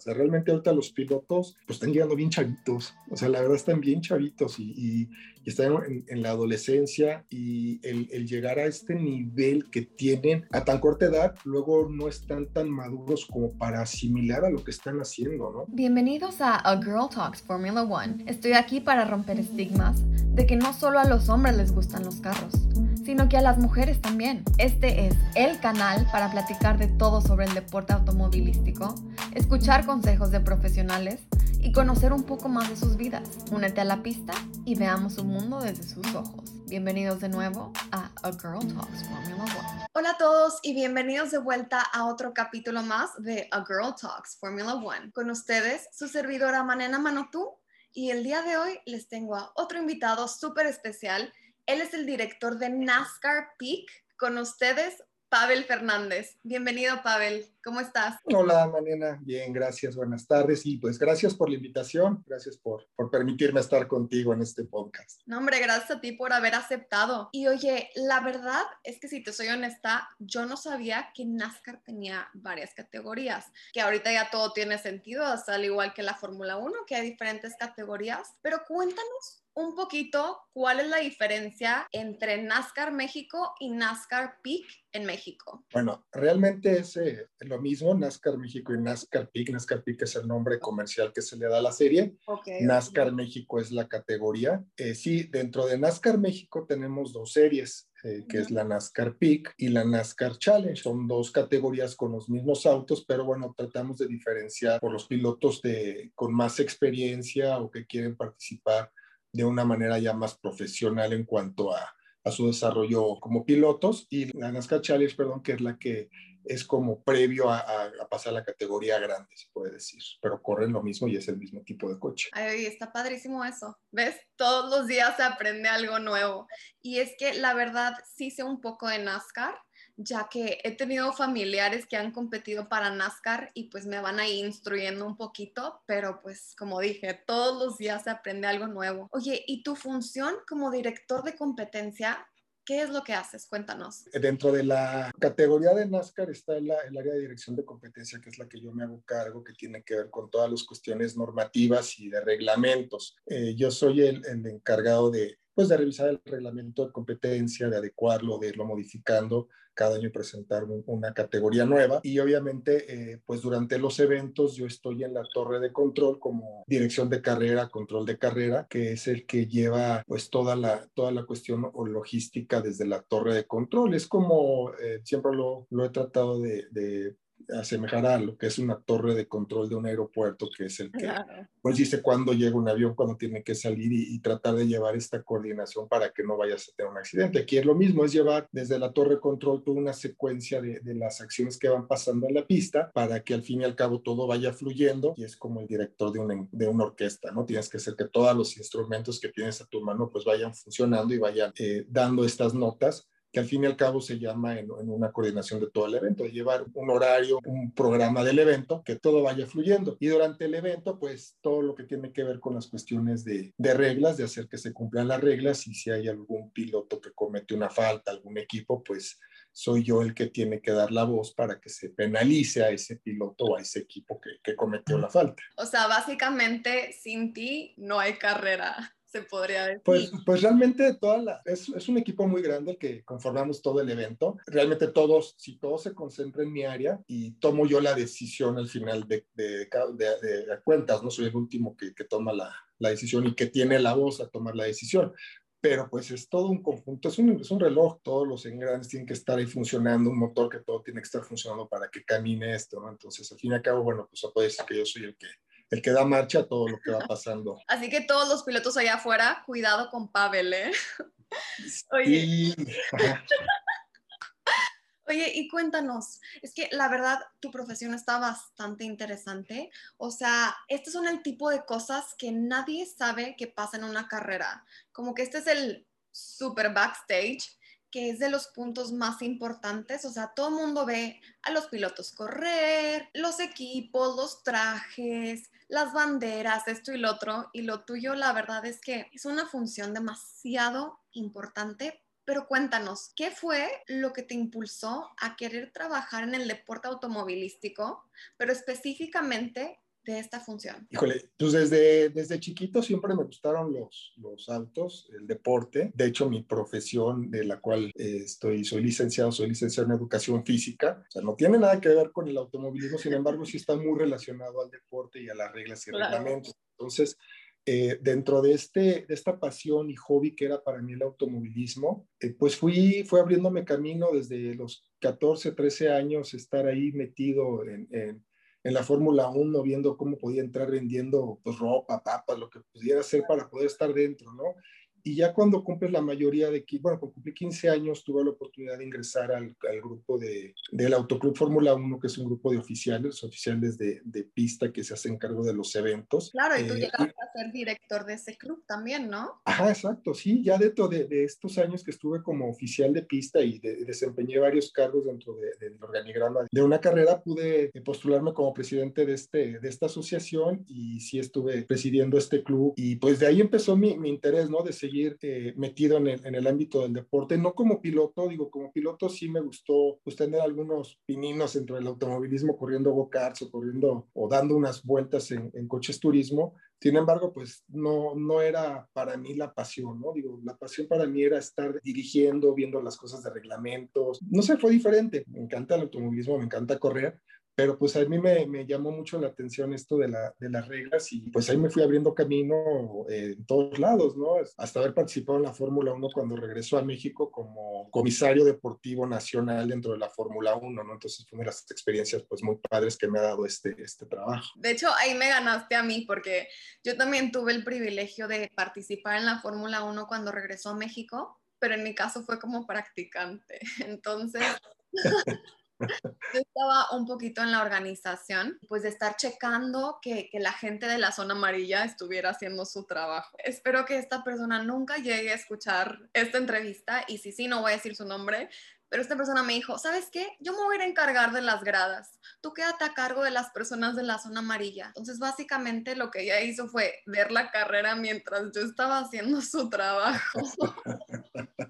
O sea, realmente ahorita los pilotos pues están llegando bien chavitos, o sea, la verdad están bien chavitos y, y, están en, la adolescencia y el, el, llegar a este nivel que tienen a tan corta edad, luego no están tan maduros como para asimilar a lo que están haciendo, ¿no? Bienvenidos a A Girl Talks Formula One. Estoy aquí para romper estigmas de que no solo a los hombres les gustan los carros sino que a las mujeres también. Este es el canal para platicar de todo sobre el deporte automovilístico, escuchar consejos de profesionales y conocer un poco más de sus vidas. Únete a la pista y veamos un mundo desde sus ojos. Bienvenidos de nuevo a A Girl Talks Formula One. Hola a todos y bienvenidos de vuelta a otro capítulo más de A Girl Talks Formula One. Con ustedes, su servidora Manena Manotú y el día de hoy les tengo a otro invitado súper especial él es el director de NASCAR Peak. Con ustedes, Pavel Fernández. Bienvenido, Pavel. ¿Cómo estás? Hola, Mariana. Bien, gracias. Buenas tardes. Y pues gracias por la invitación. Gracias por, por permitirme estar contigo en este podcast. No, hombre, gracias a ti por haber aceptado. Y oye, la verdad es que si te soy honesta, yo no sabía que NASCAR tenía varias categorías, que ahorita ya todo tiene sentido, hasta al igual que la Fórmula 1, que hay diferentes categorías. Pero cuéntanos un poquito cuál es la diferencia entre NASCAR México y NASCAR Peak en México. Bueno, realmente es eh, lo mismo, NASCAR México y NASCAR Peak. NASCAR Peak es el nombre comercial que se le da a la serie. NASCAR México es la categoría. Eh, sí, dentro de NASCAR México tenemos dos series. Eh, que es la NASCAR Peak y la NASCAR Challenge. Son dos categorías con los mismos autos, pero bueno, tratamos de diferenciar por los pilotos de, con más experiencia o que quieren participar de una manera ya más profesional en cuanto a, a su desarrollo como pilotos y la NASCAR Challenge, perdón, que es la que es como previo a, a, pasar a la categoría grande, se puede decir, pero corren lo mismo y es el mismo tipo de coche. Ay, está padrísimo eso, ¿ves? Todos los días se aprende algo nuevo. Y es que la verdad sí sé un poco de NASCAR, ya que he tenido familiares que han competido para NASCAR y pues me van ahí instruyendo un poquito, pero pues como dije, todos los días se aprende algo nuevo. Oye, ¿y tu función como director de competencia? ¿Qué es lo que haces? Cuéntanos. Dentro de la categoría de NASCAR está el, área de dirección de competencia, que es la que yo me hago cargo, que tiene que ver con todas las cuestiones normativas y de reglamentos. Eh, yo soy el encargado de pues de revisar el reglamento de competencia, de adecuarlo, de irlo modificando cada año presentar una categoría nueva y obviamente eh, pues durante los eventos yo estoy en la torre de control como dirección de carrera, control de carrera, que es el que lleva pues toda la, toda la cuestión o logística desde la torre de control. Es como eh, siempre lo, lo, he tratado de, de asemejar a lo que es una torre de control de un aeropuerto, que es el que pues dice cuándo llega un avión, cuándo tiene que salir y, tratar de llevar esta coordinación para que no vayas a tener un accidente. Aquí es lo mismo, es llevar desde la torre de control toda una secuencia de, de, las acciones que van pasando en la pista para que al fin y al cabo todo vaya fluyendo y es como el director de una, de una orquesta, ¿no? Tienes que hacer que todos los instrumentos que tienes a tu mano pues vayan funcionando y vayan eh, dando estas notas que al fin y al cabo se llama en, una coordinación de todo el evento, llevar un horario, un programa del evento, que todo vaya fluyendo. Y durante el evento, pues todo lo que tiene que ver con las cuestiones de, de reglas, de hacer que se cumplan las reglas y si hay algún piloto que comete una falta, algún equipo, pues soy yo el que tiene que dar la voz para que se penalice a ese piloto o a ese equipo que, que cometió la falta. O sea, básicamente sin ti no hay carrera se podría decir. Pues, pues realmente toda la, es, es, un equipo muy grande el que conformamos todo el evento. Realmente todos, si todo se concentra en mi área y tomo yo la decisión al final de, de, de, de cuentas, no soy el último que, que toma la, la, decisión y que tiene la voz a tomar la decisión. Pero pues es todo un conjunto, es un, es un reloj, todos los engranes tienen que estar ahí funcionando, un motor que todo tiene que estar funcionando para que camine esto, ¿no? Entonces, al fin y al cabo, bueno, pues se puede decir que yo soy el que el que da marcha a todo lo que va pasando. Así que todos los pilotos allá afuera, cuidado con Pavel, ¿eh? Oye. Oye, y cuéntanos, es que la verdad tu profesión está bastante interesante. O sea, estos son el tipo de cosas que nadie sabe que pasa en una carrera. Como que este es el super backstage que es de los puntos más importantes. O sea, todo el mundo ve a los pilotos correr, los equipos, los trajes, las banderas, esto y lo otro. Y lo tuyo, la verdad es que es una función demasiado importante. Pero cuéntanos, ¿qué fue lo que te impulsó a querer trabajar en el deporte automovilístico, pero específicamente de esta función? Híjole, pues desde, desde chiquito siempre me gustaron los, los autos, el deporte. De hecho, mi profesión de la cual eh, estoy, soy licenciado, soy licenciado en educación física. O sea, no tiene nada que ver con el automovilismo, sin embargo, sí está muy relacionado al deporte y a las reglas y reglamentos. Entonces, eh, dentro de, este, de esta pasión y hobby que era para mí el automovilismo, eh, pues fui, fui abriéndome camino desde los 14, 13 años, estar ahí metido en, en, en la Fórmula 1, viendo cómo podía entrar vendiendo pues, ropa, papas, lo que pudiera hacer para poder estar dentro, ¿no? Y ya cuando cumples la mayoría de, bueno, cuando cumplí 15 años, tuve la oportunidad de ingresar al, al grupo de, del Autoclub Fórmula 1, que es un grupo de oficiales, oficiales de, de, pista que se hacen cargo de los eventos. Claro, y tú eh, llegaste a ser director de ese club también, ¿no? Ajá, exacto, sí, ya dentro de, de estos años que estuve como oficial de pista y desempeñé varios cargos dentro del organigrama de una carrera, pude postularme como presidente de, este, de esta asociación y sí estuve presidiendo este club y pues de ahí empezó mi, mi interés, ¿no? De seguir seguir eh, metido en el, en el, ámbito del deporte, no como piloto, digo, como piloto sí me gustó pues, tener algunos pininos entre el automovilismo corriendo go-karts o corriendo o dando unas vueltas en, en coches turismo, sin embargo, pues no, no era para mí la pasión, ¿no? Digo, la pasión para mí era estar dirigiendo, viendo las cosas de reglamentos. No sé, fue diferente. Me encanta el automovilismo, me encanta correr, pero pues a mí me, me, llamó mucho la atención esto de, la, de, las reglas y pues ahí me fui abriendo camino eh, en todos lados, ¿no? Hasta haber participado en la Fórmula 1 cuando regresó a México como comisario deportivo nacional dentro de la Fórmula 1, ¿no? Entonces fue una de las experiencias pues muy padres que me ha dado este, este trabajo. De hecho, ahí me ganaste a mí porque yo también tuve el privilegio de participar en la Fórmula 1 cuando regresó a México, pero en mi caso fue como practicante. Entonces... Yo estaba un poquito en la organización, pues de estar checando que, que, la gente de la zona amarilla estuviera haciendo su trabajo. Espero que esta persona nunca llegue a escuchar esta entrevista y si sí, no voy a decir su nombre, pero esta persona me dijo, ¿sabes qué? Yo me voy a encargar de las gradas. Tú quédate a cargo de las personas de la zona amarilla. Entonces, básicamente lo que ella hizo fue ver la carrera mientras yo estaba haciendo su trabajo.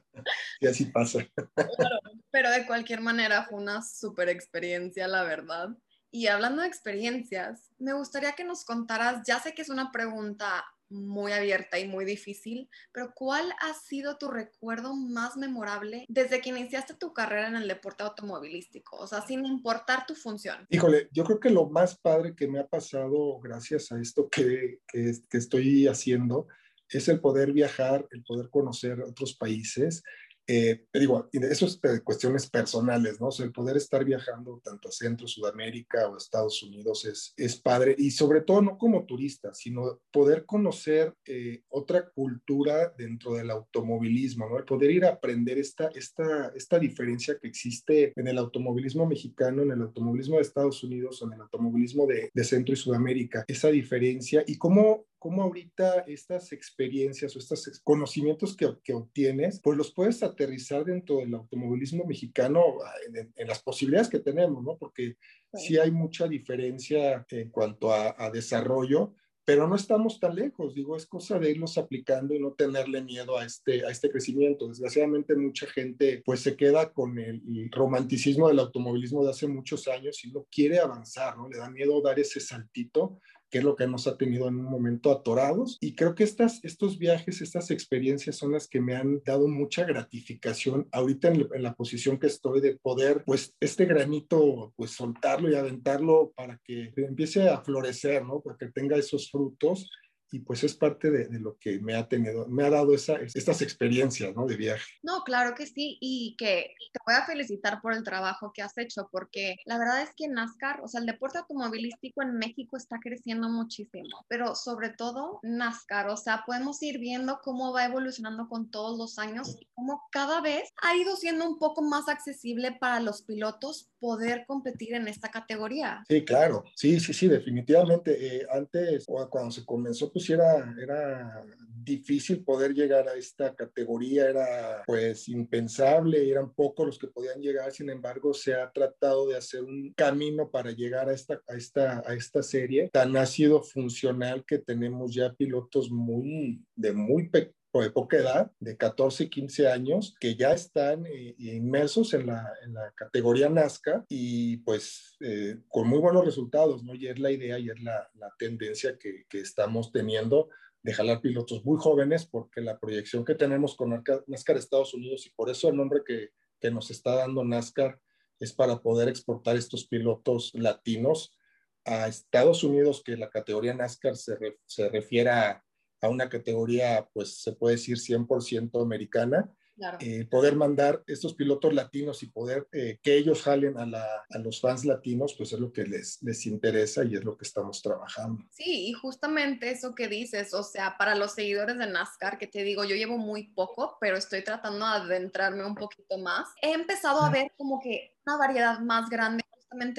y así pasa. Claro, pero de cualquier manera fue una super experiencia, la verdad. Y hablando de experiencias, me gustaría que nos contaras, ya sé que es una pregunta muy abierta y muy difícil, pero ¿cuál ha sido tu recuerdo más memorable desde que iniciaste tu carrera en el deporte automovilístico? O sea, sin importar tu función. Híjole, yo creo que lo más padre que me ha pasado gracias a esto que, que, que estoy haciendo es el poder viajar, el poder conocer otros países, eh, digo, eso es cuestiones personales, ¿no? O sea, el poder estar viajando tanto a Centro, Sudamérica o Estados Unidos es, es padre y sobre todo no como turista, sino poder conocer eh, otra cultura dentro del automovilismo, ¿no? El poder ir a aprender esta, esta, esta diferencia que existe en el automovilismo mexicano, en el automovilismo de Estados Unidos en el automovilismo de Centro y Sudamérica, esa diferencia y cómo cómo ahorita estas experiencias o estos conocimientos que, que, obtienes, pues los puedes aterrizar dentro del automovilismo mexicano ah, en, en las posibilidades que tenemos, ¿no? Porque sí, sí hay mucha diferencia en cuanto a, a, desarrollo, pero no estamos tan lejos, digo, es cosa de irlos aplicando y no tenerle miedo a este, a este crecimiento. Desgraciadamente mucha gente pues se queda con el, el romanticismo del automovilismo de hace muchos años y no quiere avanzar, ¿no? Le da miedo dar ese saltito que es lo que nos ha tenido en un momento atorados. Y creo que estas, estos viajes, estas experiencias son las que me han dado mucha gratificación ahorita en, en, la posición que estoy de poder, pues, este granito, pues, soltarlo y aventarlo para que empiece a florecer, ¿no? Para que tenga esos frutos y pues es parte de, de, lo que me ha tenido, me ha dado esa, estas experiencias, ¿no? De viaje. No, claro que sí, y que te voy a felicitar por el trabajo que has hecho, porque la verdad es que NASCAR, o sea, el deporte automovilístico en México está creciendo muchísimo, pero sobre todo NASCAR, o sea, podemos ir viendo cómo va evolucionando con todos los años y cómo cada vez ha ido siendo un poco más accesible para los pilotos poder competir en esta categoría. Sí, claro, sí, sí, sí, definitivamente. Eh, antes, cuando se comenzó, pues pues era, era difícil poder llegar a esta categoría, era pues impensable, eran pocos los que podían llegar, sin embargo se ha tratado de hacer un camino para llegar a esta, a esta, a esta serie, tan ha sido funcional que tenemos ya pilotos muy, de muy o de poca edad, de 14, 15 años, que ya están eh, inmersos en la, en la, categoría Nazca y pues eh, con muy buenos resultados, ¿no? Y es la idea y es la, la tendencia que, que, estamos teniendo de jalar pilotos muy jóvenes porque la proyección que tenemos con NASCAR Estados Unidos y por eso el nombre que, que nos está dando NASCAR es para poder exportar estos pilotos latinos a Estados Unidos, que la categoría NASCAR se, se refiere a, una categoría, pues se puede decir 100% americana, eh, poder mandar estos pilotos latinos y poder eh, que ellos jalen a, la, a, los fans latinos, pues es lo que les, les interesa y es lo que estamos trabajando. Sí, y justamente eso que dices, o sea, para los seguidores de NASCAR, que te digo, yo llevo muy poco, pero estoy tratando de adentrarme un poquito más, he empezado a ver como que una variedad más grande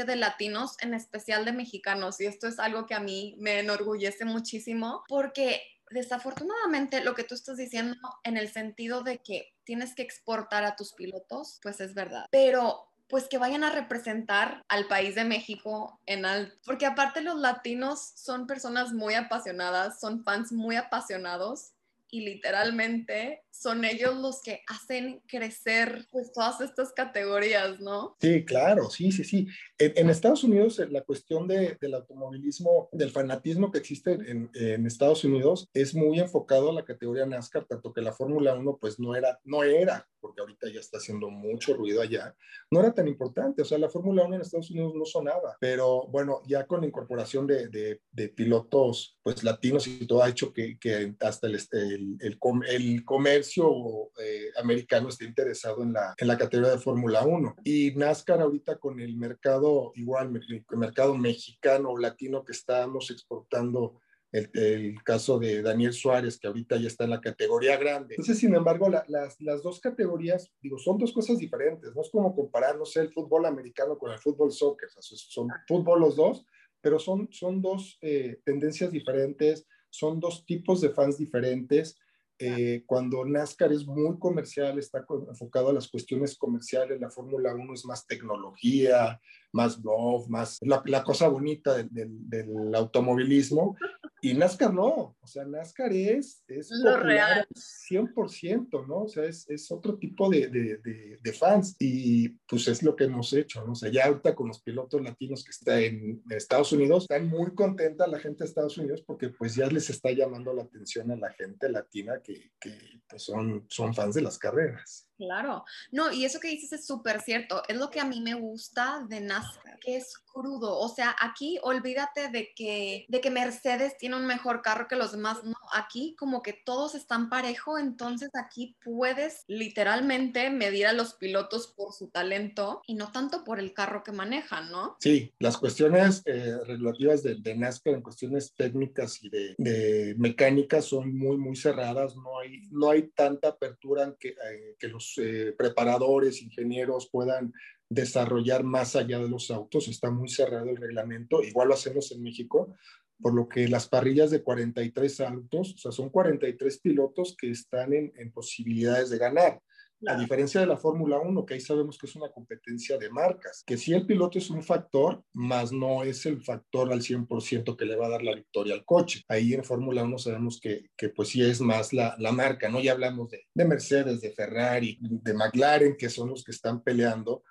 de latinos, en especial de mexicanos, y esto es algo que a mí me enorgullece muchísimo porque desafortunadamente lo que tú estás diciendo en el sentido de que tienes que exportar a tus pilotos, pues es verdad, pero pues que vayan a representar al país de México en alto, porque aparte los latinos son personas muy apasionadas, son fans muy apasionados y literalmente son ellos los que hacen crecer pues todas estas categorías, ¿no? Sí, claro, sí, sí, sí. En, Estados Unidos eh, la cuestión de, del automovilismo, del fanatismo que existe en, Estados Unidos es muy enfocado a la categoría NASCAR, tanto que la Fórmula 1 pues no era, no era, porque ahorita ya está haciendo mucho ruido allá, no era tan importante, o sea, la Fórmula 1 en Estados Unidos no sonaba, pero bueno, ya con la incorporación de, pilotos pues latinos y todo ha hecho que, hasta el, el, el, el comercio eh, americano está interesado en la, en la categoría de Fórmula 1. Y NASCAR ahorita con el mercado, igual, el mercado mexicano o latino que estamos exportando, el, el, caso de Daniel Suárez, que ahorita ya está en la categoría grande. Entonces, sin embargo, las, las, dos categorías, digo, son dos cosas diferentes. No es como comparar, no sé, el fútbol americano con el fútbol soccer. O sea, son fútbol los dos, pero son, son dos eh, tendencias diferentes, son dos tipos de fans diferentes. Eh, cuando NASCAR es muy comercial, está enfocado a las cuestiones comerciales, la Fórmula 1 es más tecnología, más love, más la, la cosa bonita del, del, automovilismo. Y NASCAR no, o sea, NASCAR es, es Lo real. 100%, ¿no? O sea, es, es otro tipo de, de, de, fans y pues es lo que hemos hecho, ¿no? O sea, ya ahorita con los pilotos latinos que están en Estados Unidos, están muy contenta la gente de Estados Unidos porque pues ya les está llamando la atención a la gente latina que, que pues son, son fans de las carreras. Claro, no, y eso que dices es súper cierto, es lo que a mí me gusta de NASCAR, que es crudo, o sea, aquí olvídate de que, de que Mercedes tiene un mejor carro que los demás, no, aquí como que todos están parejo, entonces aquí puedes literalmente medir a los pilotos por su talento y no tanto por el carro que manejan, ¿no? Sí, las cuestiones eh, regulativas de, de, NASCAR en cuestiones técnicas y de, de, mecánica son muy, muy cerradas, no hay, no hay tanta apertura en que, eh, que los eh, preparadores, ingenieros puedan desarrollar más allá de los autos. Está muy cerrado el reglamento. Igual lo hacemos en México, por lo que las parrillas de 43 autos, o sea, son 43 pilotos que están en, en posibilidades de ganar. A diferencia de la Fórmula 1, que ahí sabemos que es una competencia de marcas, que sí el piloto es un factor, más no es el factor al 100% que le va a dar la victoria al coche. Ahí en Fórmula 1 sabemos que, que, pues sí es más la, la marca, ¿no? Ya hablamos de, de, Mercedes, de Ferrari, de McLaren, que son los que están peleando.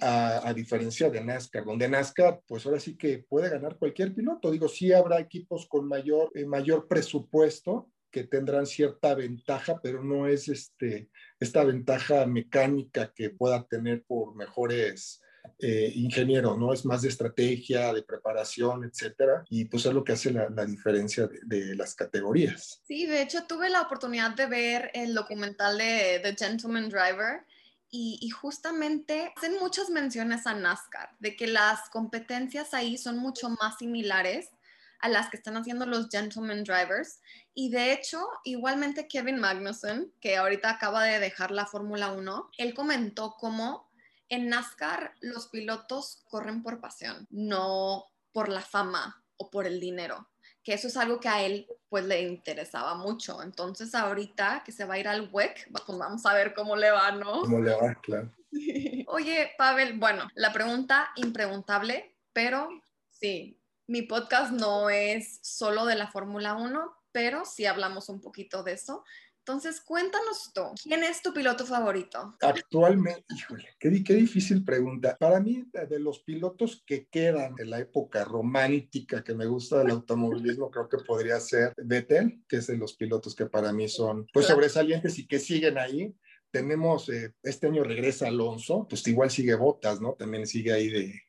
A, a, diferencia de NASCAR, donde NASCAR, pues ahora sí que puede ganar cualquier piloto. Digo, sí habrá equipos con mayor, eh, mayor presupuesto, que tendrán cierta ventaja, pero no es este, esta ventaja mecánica que pueda tener por mejores eh, ingenieros, ¿no? Es más de estrategia, de preparación, etcétera, y pues es lo que hace la, la diferencia de, las categorías. Sí, de hecho tuve la oportunidad de ver el documental de The Gentleman Driver. Y, justamente hacen muchas menciones a NASCAR, de que las competencias ahí son mucho más similares a las que están haciendo los Gentleman Drivers. Y de hecho, igualmente Kevin Magnussen, que ahorita acaba de dejar la Fórmula 1, él comentó cómo en NASCAR los pilotos corren por pasión, no por la fama o por el dinero que eso es algo que a él pues le interesaba mucho. Entonces ahorita que se va a ir al WEC, pues vamos a ver cómo le va, ¿no? Cómo le va, claro. Oye, Pavel, bueno, la pregunta impreguntable, pero sí, mi podcast no es solo de la Fórmula 1, pero sí hablamos un poquito de eso. Entonces, cuéntanos tú, ¿quién es tu piloto favorito? Actualmente, híjole, qué, qué difícil pregunta. Para mí, de los pilotos que quedan de la época romántica que me gusta del automovilismo, creo que podría ser Vettel, que es de los pilotos que para mí son pues sobresalientes y que siguen ahí tenemos, eh, este año regresa Alonso, pues igual sigue Botas, ¿no? También sigue ahí de,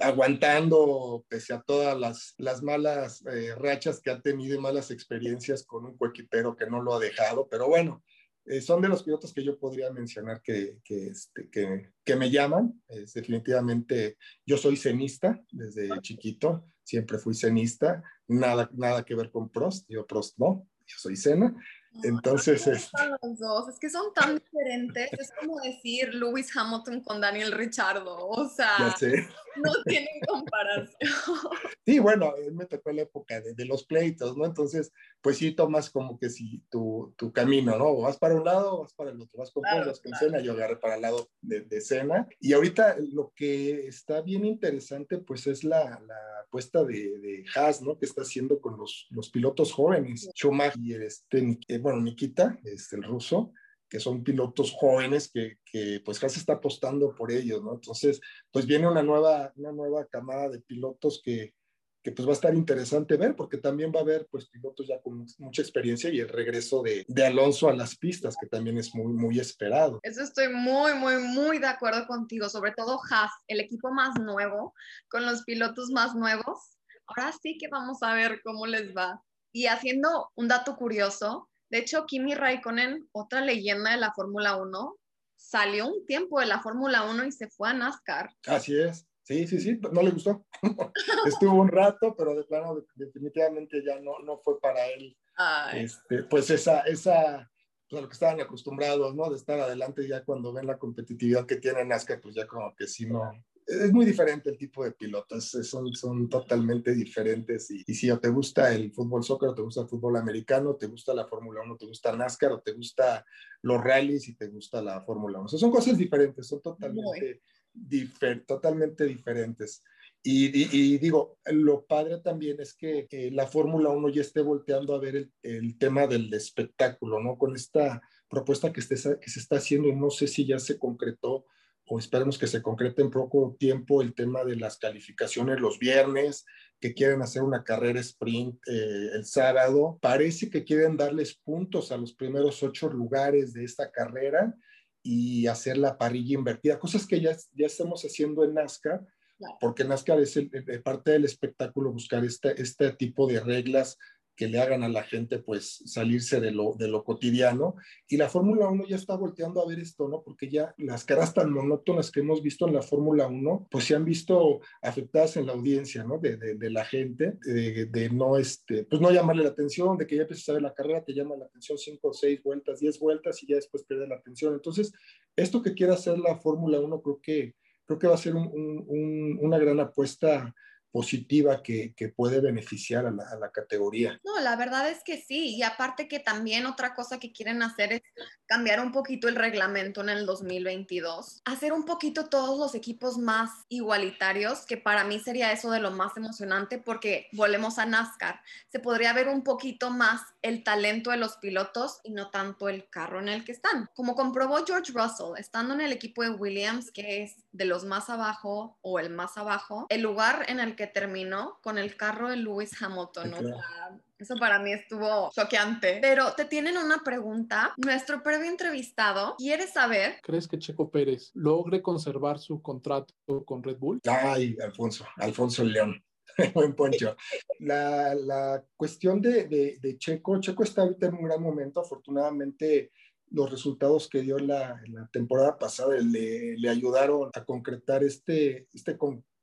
aguantando pese a todas las, las malas eh, rachas que ha tenido y malas experiencias con un coequipero que no lo ha dejado, pero bueno, eh, son de los pilotos que yo podría mencionar que, que, este, que, que me llaman. Es definitivamente, yo soy cenista desde chiquito, siempre fui cenista, nada, nada que ver con Prost, yo Prost no, yo soy cena, entonces, es... los dos, es que son tan diferentes, es como decir Lewis Hamilton con Daniel Richardo, o sea, no tienen comparación. Sí, bueno, me tocó la época de, de, los pleitos, ¿no? Entonces, pues sí tomas como que si tu, tu, camino, ¿no? vas para un lado o vas para el otro, vas con claro, vas con Cena, yo agarré para el lado de, de Cena. Y ahorita lo que está bien interesante, pues es la, la apuesta de, de Haas, ¿no? Que está haciendo con los, los pilotos jóvenes, Schumacher y este, bueno, Nikita, este, el ruso, que son pilotos jóvenes que, que pues Haas está apostando por ellos, ¿no? Entonces, pues viene una nueva, una nueva camada de pilotos que, que pues va a estar interesante ver, porque también va a haber pues pilotos ya con mucha experiencia y el regreso de, de, Alonso a las pistas, que también es muy, muy esperado. Eso estoy muy, muy, muy de acuerdo contigo, sobre todo Haas, el equipo más nuevo, con los pilotos más nuevos. Ahora sí que vamos a ver cómo les va. Y haciendo un dato curioso, de hecho, Kimi Raikkonen, otra leyenda de la Fórmula 1, salió un tiempo de la Fórmula 1 y se fue a NASCAR. Así es. Sí, sí, sí, no le gustó. Estuvo un rato, pero de plano definitivamente ya no, no fue para él. Este, pues esa, esa, pues a lo que estaban acostumbrados, ¿no? De estar adelante ya cuando ven la competitividad que tiene NASCAR, pues ya como que sí no, es muy diferente el tipo de pilotos, son, son totalmente diferentes. Y, y, si o te gusta el fútbol soccer, o te gusta el fútbol americano, te gusta la Fórmula 1, te gusta NASCAR, o te gusta los rallies y te gusta la Fórmula 1. O sea, son cosas diferentes, son totalmente, difer totalmente diferentes. Y, y, y, digo, lo padre también es que eh, la Fórmula 1 ya esté volteando a ver el, el, tema del espectáculo, ¿no? Con esta propuesta que, esté, que se está haciendo, no sé si ya se concretó o esperemos que se concrete en poco tiempo el tema de las calificaciones los viernes, que quieren hacer una carrera sprint eh, el sábado. Parece que quieren darles puntos a los primeros ocho lugares de esta carrera y hacer la parrilla invertida, cosas que ya, ya estamos haciendo en NASCAR, porque NASCAR es el, el, parte del espectáculo buscar este, este tipo de reglas que le hagan a la gente pues salirse de lo, de lo cotidiano. Y la Fórmula 1 ya está volteando a ver esto, ¿no? Porque ya las caras tan monótonas que hemos visto en la Fórmula 1, pues se han visto afectadas en la audiencia, ¿no? De, de, la gente, de, de, no, este, pues no llamarle la atención, de que ya empiezas a ver la carrera, te llama la atención cinco, seis vueltas, diez vueltas y ya después pierde la atención. Entonces, esto que quiere hacer la Fórmula 1 creo que, creo que va a ser un, un, una gran apuesta positiva que, que puede beneficiar a la, a la, categoría. No, la verdad es que sí, y aparte que también otra cosa que quieren hacer es cambiar un poquito el reglamento en el 2022, hacer un poquito todos los equipos más igualitarios, que para mí sería eso de lo más emocionante porque volvemos a NASCAR, se podría ver un poquito más el talento de los pilotos y no tanto el carro en el que están. Como comprobó George Russell, estando en el equipo de Williams, que es de los más abajo o el más abajo, el lugar en el que terminó con el carro de Lewis Hamilton. O sea, eso para mí estuvo choqueante. Pero te tienen una pregunta. Nuestro previo entrevistado quiere saber. ¿Crees que Checo Pérez logre conservar su contrato con Red Bull? Ay, Alfonso, Alfonso León. Buen poncho. La, la cuestión de, de, de, Checo, Checo está ahorita en un gran momento. Afortunadamente, los resultados que dio la, la temporada pasada le, le, ayudaron a concretar este, este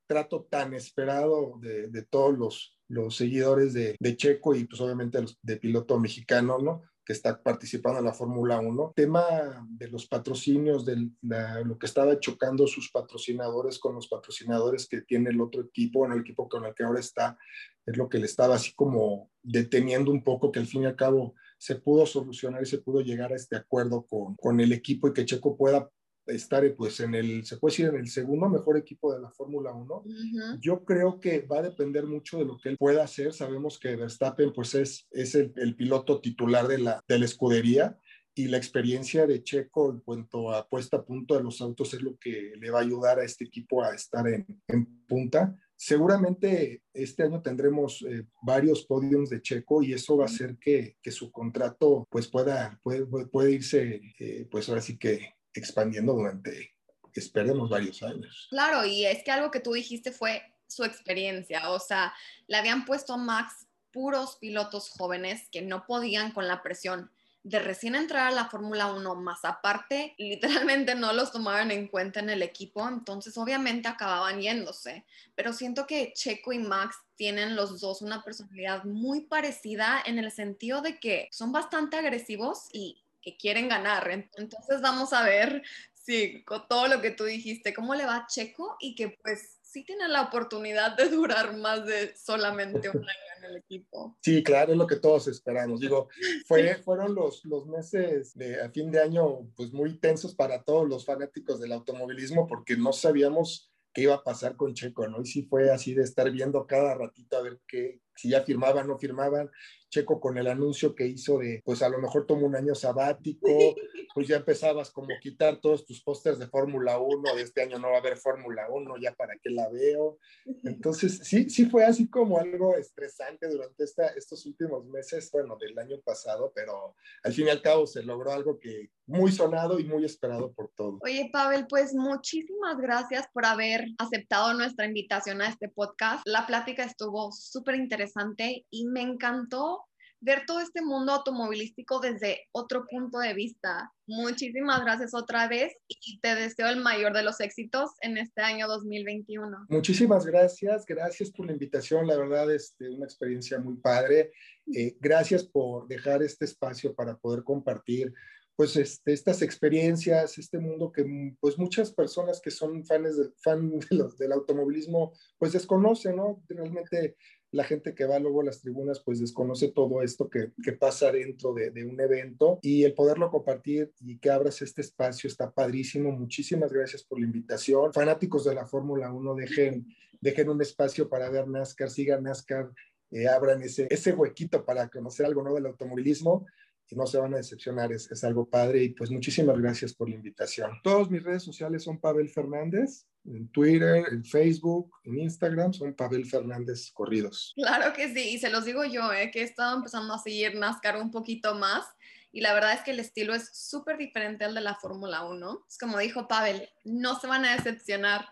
contrato tan esperado de, de todos los, los seguidores de, de, Checo y pues obviamente de piloto mexicano, ¿no? que está participando en la Fórmula 1. Tema de los patrocinios, de la, lo que estaba chocando sus patrocinadores con los patrocinadores que tiene el otro equipo, en el equipo con el que ahora está, es lo que le estaba así como deteniendo un poco, que al fin y al cabo se pudo solucionar y se pudo llegar a este acuerdo con, con el equipo y que Checo pueda estar pues en el, se puede decir, en el segundo mejor equipo de la Fórmula 1. Uh -huh. Yo creo que va a depender mucho de lo que él pueda hacer. Sabemos que Verstappen pues es, es el, el piloto titular de la, de la escudería y la experiencia de Checo en cuanto a puesta a punto de los autos es lo que le va a ayudar a este equipo a estar en, en punta. Seguramente este año tendremos eh, varios podiums de Checo y eso va a hacer que, que su contrato pues pueda, puede, puede irse eh, pues ahora sí que expandiendo durante, esperemos, varios años. Claro, y es que algo que tú dijiste fue su experiencia, o sea, le habían puesto Max puros pilotos jóvenes que no podían con la presión de recién entrar a la Fórmula 1, más aparte, literalmente no los tomaban en cuenta en el equipo, entonces obviamente acababan yéndose. Pero siento que Checo y Max tienen los dos una personalidad muy parecida en el sentido de que son bastante agresivos y que quieren ganar. Entonces vamos a ver si con todo lo que tú dijiste, cómo le va a Checo y que pues sí tiene la oportunidad de durar más de solamente un año en el equipo. Sí, claro, es lo que todos esperamos. Digo, fue, fueron los, los meses de a fin de año pues muy tensos para todos los fanáticos del automovilismo porque no sabíamos qué iba a pasar con Checo, ¿no? Y sí fue así de estar viendo cada ratito a ver qué, si ya firmaban o no firmaban, Checo con el anuncio que hizo de, pues a lo mejor tomó un año sabático, pues ya empezabas como a quitar todos tus pósters de Fórmula 1, de este año no va a haber Fórmula 1, ya para qué la veo. Entonces, sí, sí fue así como algo estresante durante esta, estos últimos meses, bueno, del año pasado, pero al fin y al cabo se logró algo que muy sonado y muy esperado por todos. Oye, Pavel, pues muchísimas gracias por haber aceptado nuestra invitación a este podcast. La plática estuvo súper interesante y me encantó ver todo este mundo automovilístico desde otro punto de vista. Muchísimas gracias otra vez y te deseo el mayor de los éxitos en este año 2021. Muchísimas gracias, gracias por la invitación, la verdad es este, una experiencia muy padre. Eh, gracias por dejar este espacio para poder compartir pues este, estas experiencias, este mundo que pues muchas personas que son fans de, fan de los, del automovilismo pues desconocen, ¿no? Realmente la gente que va luego a las tribunas pues desconoce todo esto que, que pasa dentro de, de, un evento y el poderlo compartir y que abras este espacio está padrísimo. Muchísimas gracias por la invitación. Fanáticos de la Fórmula 1, dejen, dejen un espacio para ver NASCAR, sigan NASCAR, eh, abran ese, ese huequito para conocer algo nuevo del automovilismo y no se van a decepcionar, es, es, algo padre y pues muchísimas gracias por la invitación. Todas mis redes sociales son Pavel Fernández, en Twitter, en Facebook, en Instagram, son Pavel Fernández Corridos. Claro que sí, y se los digo yo, eh, que he estado empezando a seguir NASCAR un poquito más y la verdad es que el estilo es súper diferente al de la Fórmula 1. Es como dijo Pavel, no se van a decepcionar.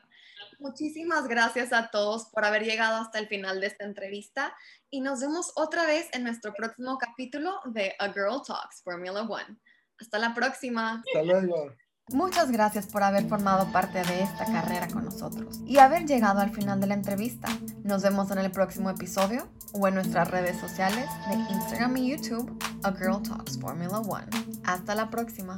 Muchísimas gracias a todos por haber llegado hasta el final de esta entrevista y nos vemos otra vez en nuestro próximo capítulo de A Girl Talks Formula One. Hasta la próxima. Hasta luego. Muchas gracias por haber formado parte de esta carrera con nosotros y haber llegado al final de la entrevista. Nos vemos en el próximo episodio o en nuestras redes sociales de Instagram y YouTube, A Girl Talks Formula One. Hasta la próxima.